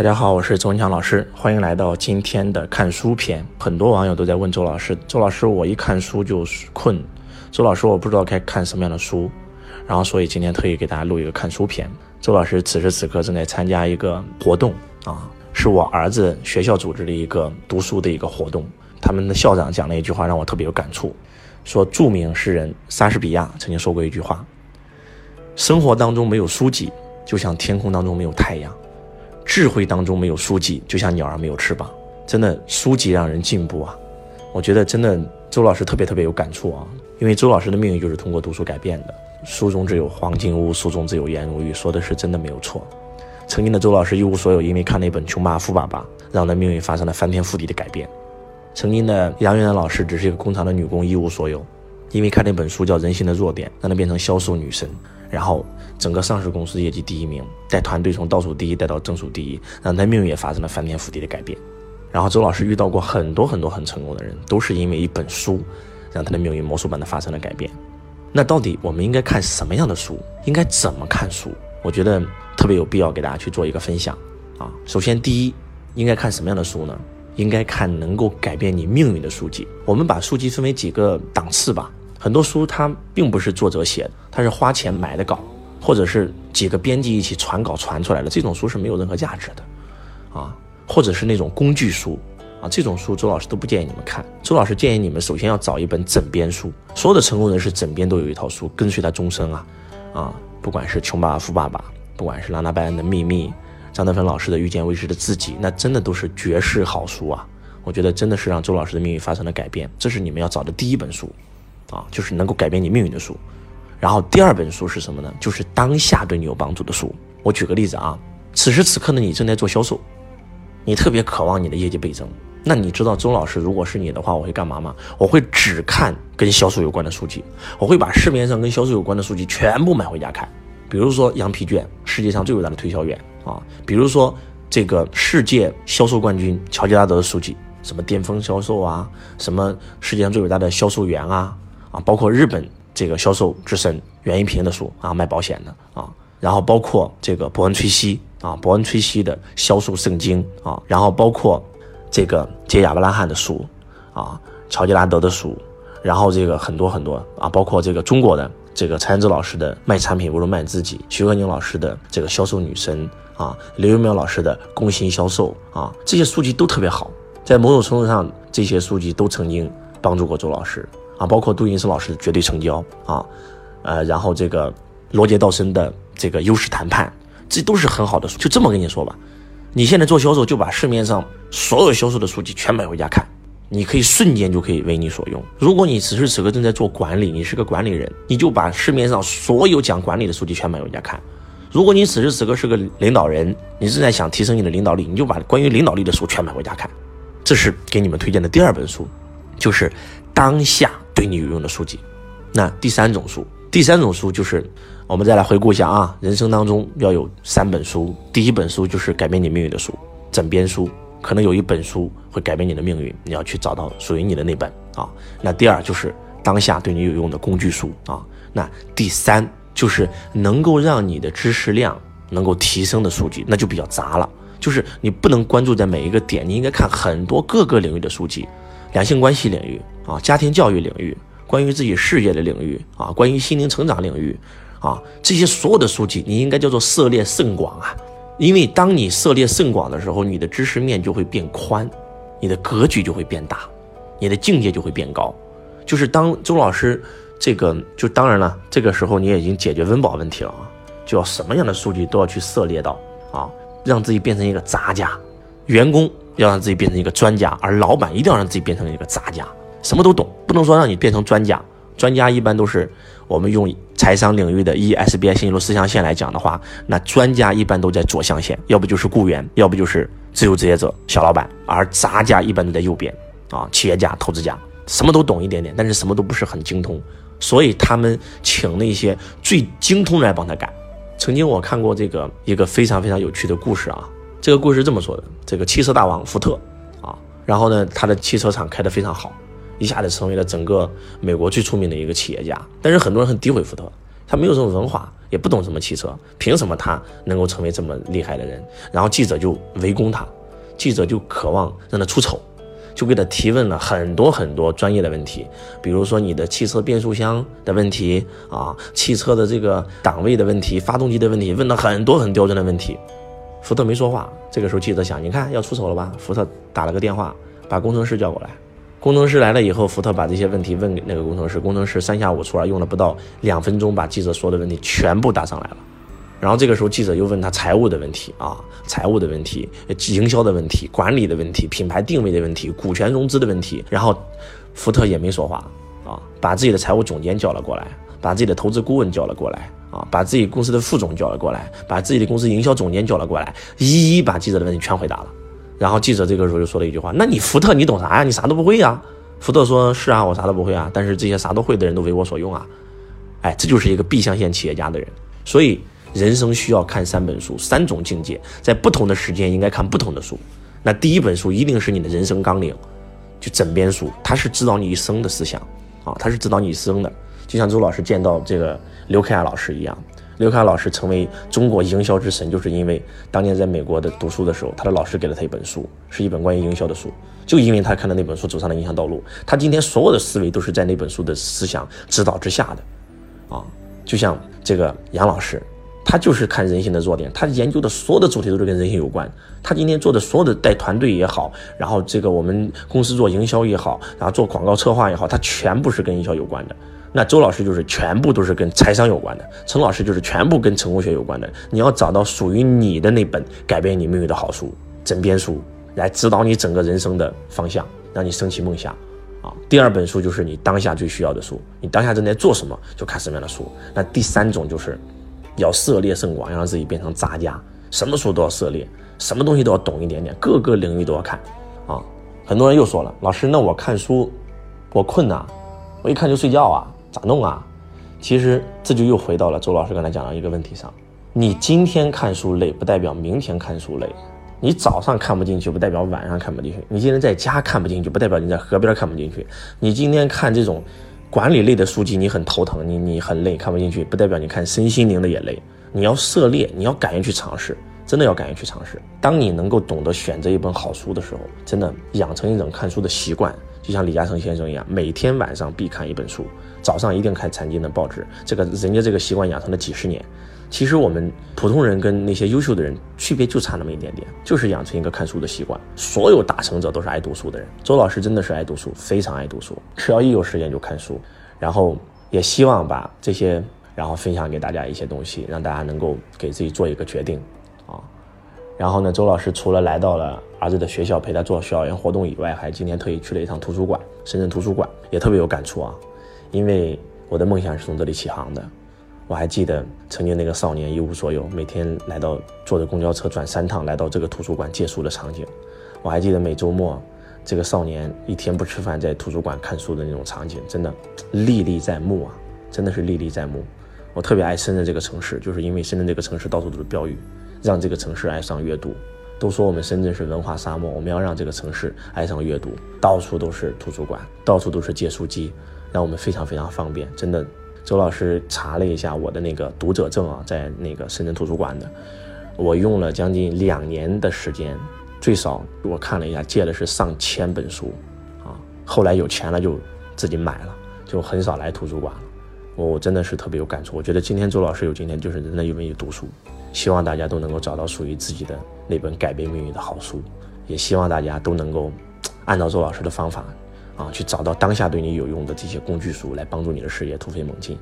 大家好，我是周文强老师，欢迎来到今天的看书篇。很多网友都在问周老师，周老师，我一看书就困，周老师，我不知道该看什么样的书，然后所以今天特意给大家录一个看书篇。周老师此时此刻正在参加一个活动啊，是我儿子学校组织的一个读书的一个活动。他们的校长讲了一句话让我特别有感触，说著名诗人莎士比亚曾经说过一句话：生活当中没有书籍，就像天空当中没有太阳。智慧当中没有书籍，就像鸟儿没有翅膀。真的，书籍让人进步啊！我觉得真的，周老师特别特别有感触啊。因为周老师的命运就是通过读书改变的。书中自有黄金屋，书中自有颜如玉，说的是真的没有错。曾经的周老师一无所有，因为看了一本《穷爸爸富爸爸》，让他的命运发生了翻天覆地的改变。曾经的杨元老师只是一个工厂的女工，一无所有，因为看那本书叫《人性的弱点》，让她变成销售女神。然后，整个上市公司业绩第一名，带团队从倒数第一带到正数第一，让他命运也发生了翻天覆地的改变。然后，周老师遇到过很多很多很成功的人，都是因为一本书，让他的命运魔术般的发生了改变。那到底我们应该看什么样的书？应该怎么看书？我觉得特别有必要给大家去做一个分享啊。首先，第一，应该看什么样的书呢？应该看能够改变你命运的书籍。我们把书籍分为几个档次吧。很多书它并不是作者写的，它是花钱买的稿，或者是几个编辑一起传稿传出来的，这种书是没有任何价值的，啊，或者是那种工具书，啊，这种书周老师都不建议你们看。周老师建议你们首先要找一本枕边书，所有的成功人士枕边都有一套书，跟随他终生啊，啊，不管是穷爸爸富爸爸，不管是拉纳拜恩的秘密，张德芬老师的遇见未知的自己，那真的都是绝世好书啊！我觉得真的是让周老师的命运发生了改变，这是你们要找的第一本书。啊，就是能够改变你命运的书，然后第二本书是什么呢？就是当下对你有帮助的书。我举个例子啊，此时此刻的你正在做销售，你特别渴望你的业绩倍增，那你知道周老师如果是你的话，我会干嘛吗？我会只看跟销售有关的书籍，我会把市面上跟销售有关的书籍全部买回家看。比如说羊皮卷，世界上最伟大的推销员啊，比如说这个世界销售冠军乔吉拉德的书籍，什么巅峰销售啊，什么世界上最伟大的销售员啊。啊，包括日本这个销售之神袁一平的书啊，卖保险的啊，然后包括这个伯恩崔西啊，伯恩崔西的销售圣经啊，然后包括这个杰亚伯拉罕的书啊，乔吉拉德的书，然后这个很多很多啊，包括这个中国的这个蔡元志老师的卖产品不如卖自己，徐鹤宁老师的这个销售女神啊，刘玉苗老师的攻心销售啊，这些书籍都特别好，在某种程度上，这些书籍都曾经帮助过周老师。啊，包括杜云斯老师的绝对成交啊，呃，然后这个罗杰道森的这个优势谈判，这都是很好的书。就这么跟你说吧，你现在做销售，就把市面上所有销售的书籍全买回家看，你可以瞬间就可以为你所用。如果你此时此刻正在做管理，你是个管理人，你就把市面上所有讲管理的书籍全买回家看。如果你此时此刻是个领导人，你正在想提升你的领导力，你就把关于领导力的书全买回家看。这是给你们推荐的第二本书，就是当下。对你有用的书籍，那第三种书，第三种书就是我们再来回顾一下啊，人生当中要有三本书，第一本书就是改变你命运的书，枕边书，可能有一本书会改变你的命运，你要去找到属于你的那本啊。那第二就是当下对你有用的工具书啊。那第三就是能够让你的知识量能够提升的书籍，那就比较杂了，就是你不能关注在每一个点，你应该看很多各个领域的书籍。两性关系领域啊，家庭教育领域，关于自己事业的领域啊，关于心灵成长领域啊，这些所有的书籍，你应该叫做涉猎甚广啊。因为当你涉猎甚广的时候，你的知识面就会变宽，你的格局就会变大，你的境界就会变高。就是当周老师这个，就当然了，这个时候你也已经解决温饱问题了啊，就要什么样的书籍都要去涉猎到啊，让自己变成一个杂家，员工。要让自己变成一个专家，而老板一定要让自己变成一个杂家，什么都懂，不能说让你变成专家。专家一般都是我们用财商领域的 ESBI 新一路四象限来讲的话，那专家一般都在左象限，要不就是雇员，要不就是自由职业者、小老板，而杂家一般都在右边啊，企业家、投资家，什么都懂一点点，但是什么都不是很精通，所以他们请那些最精通的来帮他干。曾经我看过这个一个非常非常有趣的故事啊。这个故事这么说的：这个汽车大王福特啊，然后呢，他的汽车厂开得非常好，一下子成为了整个美国最出名的一个企业家。但是很多人很诋毁福特，他没有什么文化，也不懂什么汽车，凭什么他能够成为这么厉害的人？然后记者就围攻他，记者就渴望让他出丑，就给他提问了很多很多专业的问题，比如说你的汽车变速箱的问题啊，汽车的这个档位的问题，发动机的问题，问了很多很刁钻的问题。福特没说话。这个时候记者想，你看要出手了吧？福特打了个电话，把工程师叫过来。工程师来了以后，福特把这些问题问给那个工程师，工程师三下五除二用了不到两分钟，把记者说的问题全部答上来了。然后这个时候记者又问他财务的问题啊，财务的问题、营销的问题、管理的问题、品牌定位的问题、股权融资的问题。然后福特也没说话啊，把自己的财务总监叫了过来，把自己的投资顾问叫了过来把自己公司的副总叫了过来，把自己的公司营销总监叫了过来，一一把记者的问题全回答了。然后记者这个时候就说了一句话：“那你福特你懂啥呀？你啥都不会呀？”福特说：“是啊，我啥都不会啊，但是这些啥都会的人都为我所用啊。”哎，这就是一个 B 象限企业家的人。所以人生需要看三本书，三种境界，在不同的时间应该看不同的书。那第一本书一定是你的人生纲领，就枕边书，它是指导你一生的思想啊，它是指导你一生的。就像周老师见到这个刘克亚老师一样。刘凯老师成为中国营销之神，就是因为当年在美国的读书的时候，他的老师给了他一本书，是一本关于营销的书。就因为他看了那本书，走上了营销道路。他今天所有的思维都是在那本书的思想指导之下的，啊，就像这个杨老师，他就是看人性的弱点，他研究的所有的主题都是跟人性有关。他今天做的所有的带团队也好，然后这个我们公司做营销也好，然后做广告策划也好，他全部是跟营销有关的。那周老师就是全部都是跟财商有关的，陈老师就是全部跟成功学有关的。你要找到属于你的那本改变你命运的好书、枕边书，来指导你整个人生的方向，让你升起梦想。啊，第二本书就是你当下最需要的书，你当下正在做什么，就看什么样的书。那第三种就是要涉猎甚广，要让自己变成杂家，什么书都要涉猎，什么东西都要懂一点点，各个领域都要看。啊，很多人又说了，老师，那我看书，我困呐，我一看就睡觉啊。咋弄啊？其实这就又回到了周老师刚才讲的一个问题上：你今天看书累，不代表明天看书累；你早上看不进去，不代表晚上看不进去；你今天在家看不进去，不代表你在河边看不进去；你今天看这种管理类的书籍，你很头疼，你你很累，看不进去，不代表你看身心灵的也累。你要涉猎，你要敢于去尝试，真的要敢于去尝试。当你能够懂得选择一本好书的时候，真的养成一种看书的习惯。就像李嘉诚先生一样，每天晚上必看一本书，早上一定看财经的报纸。这个人家这个习惯养成了几十年。其实我们普通人跟那些优秀的人区别就差那么一点点，就是养成一个看书的习惯。所有大成者都是爱读书的人。周老师真的是爱读书，非常爱读书，只要一有时间就看书。然后也希望把这些，然后分享给大家一些东西，让大家能够给自己做一个决定。然后呢，周老师除了来到了儿子的学校陪他做校园活动以外，还今天特意去了一趟图书馆，深圳图书馆也特别有感触啊。因为我的梦想是从这里起航的。我还记得曾经那个少年一无所有，每天来到坐着公交车转三趟来到这个图书馆借书的场景。我还记得每周末这个少年一天不吃饭在图书馆看书的那种场景，真的历历在目啊，真的是历历在目。我特别爱深圳这个城市，就是因为深圳这个城市到处都是标语。让这个城市爱上阅读。都说我们深圳是文化沙漠，我们要让这个城市爱上阅读。到处都是图书馆，到处都是借书机，让我们非常非常方便。真的，周老师查了一下我的那个读者证啊，在那个深圳图书馆的，我用了将近两年的时间，最少我看了一下，借的是上千本书啊。后来有钱了就自己买了，就很少来图书馆了。我真的是特别有感触。我觉得今天周老师有今天，就是真的因为读书。希望大家都能够找到属于自己的那本改变命运的好书，也希望大家都能够按照周老师的方法啊，去找到当下对你有用的这些工具书，来帮助你的事业突飞猛进。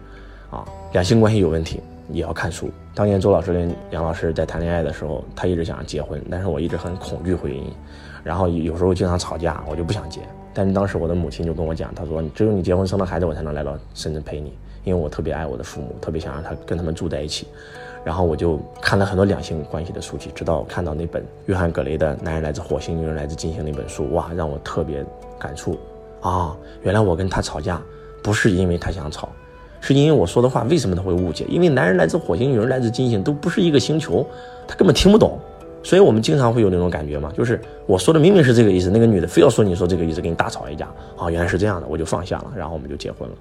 啊，两性关系有问题也要看书。当年周老师跟杨老师在谈恋爱的时候，他一直想结婚，但是我一直很恐惧婚姻，然后有时候经常吵架，我就不想结。但是当时我的母亲就跟我讲，她说只有你结婚生了孩子，我才能来到深圳陪你，因为我特别爱我的父母，特别想让他跟他们住在一起。然后我就看了很多两性关系的书籍，直到看到那本约翰·格雷的《男人来自火星，女人来自金星》那本书，哇，让我特别感触啊！原来我跟他吵架，不是因为他想吵，是因为我说的话为什么他会误解？因为男人来自火星，女人来自金星，都不是一个星球，他根本听不懂。所以我们经常会有那种感觉嘛，就是我说的明明是这个意思，那个女的非要说你说这个意思，跟你大吵一架。啊，原来是这样的，我就放下了，然后我们就结婚了。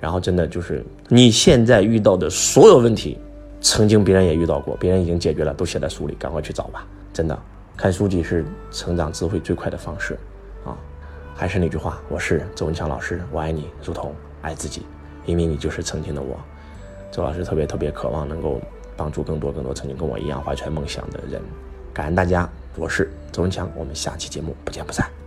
然后真的就是你现在遇到的所有问题，曾经别人也遇到过，别人已经解决了，都写在书里，赶快去找吧。真的，看书籍是成长智慧最快的方式啊！还是那句话，我是周文强老师，我爱你，如同爱自己，因为你就是曾经的我。周老师特别特别渴望能够帮助更多更多曾经跟我一样怀揣梦想的人。感恩大家，我是周文强，我们下期节目不见不散。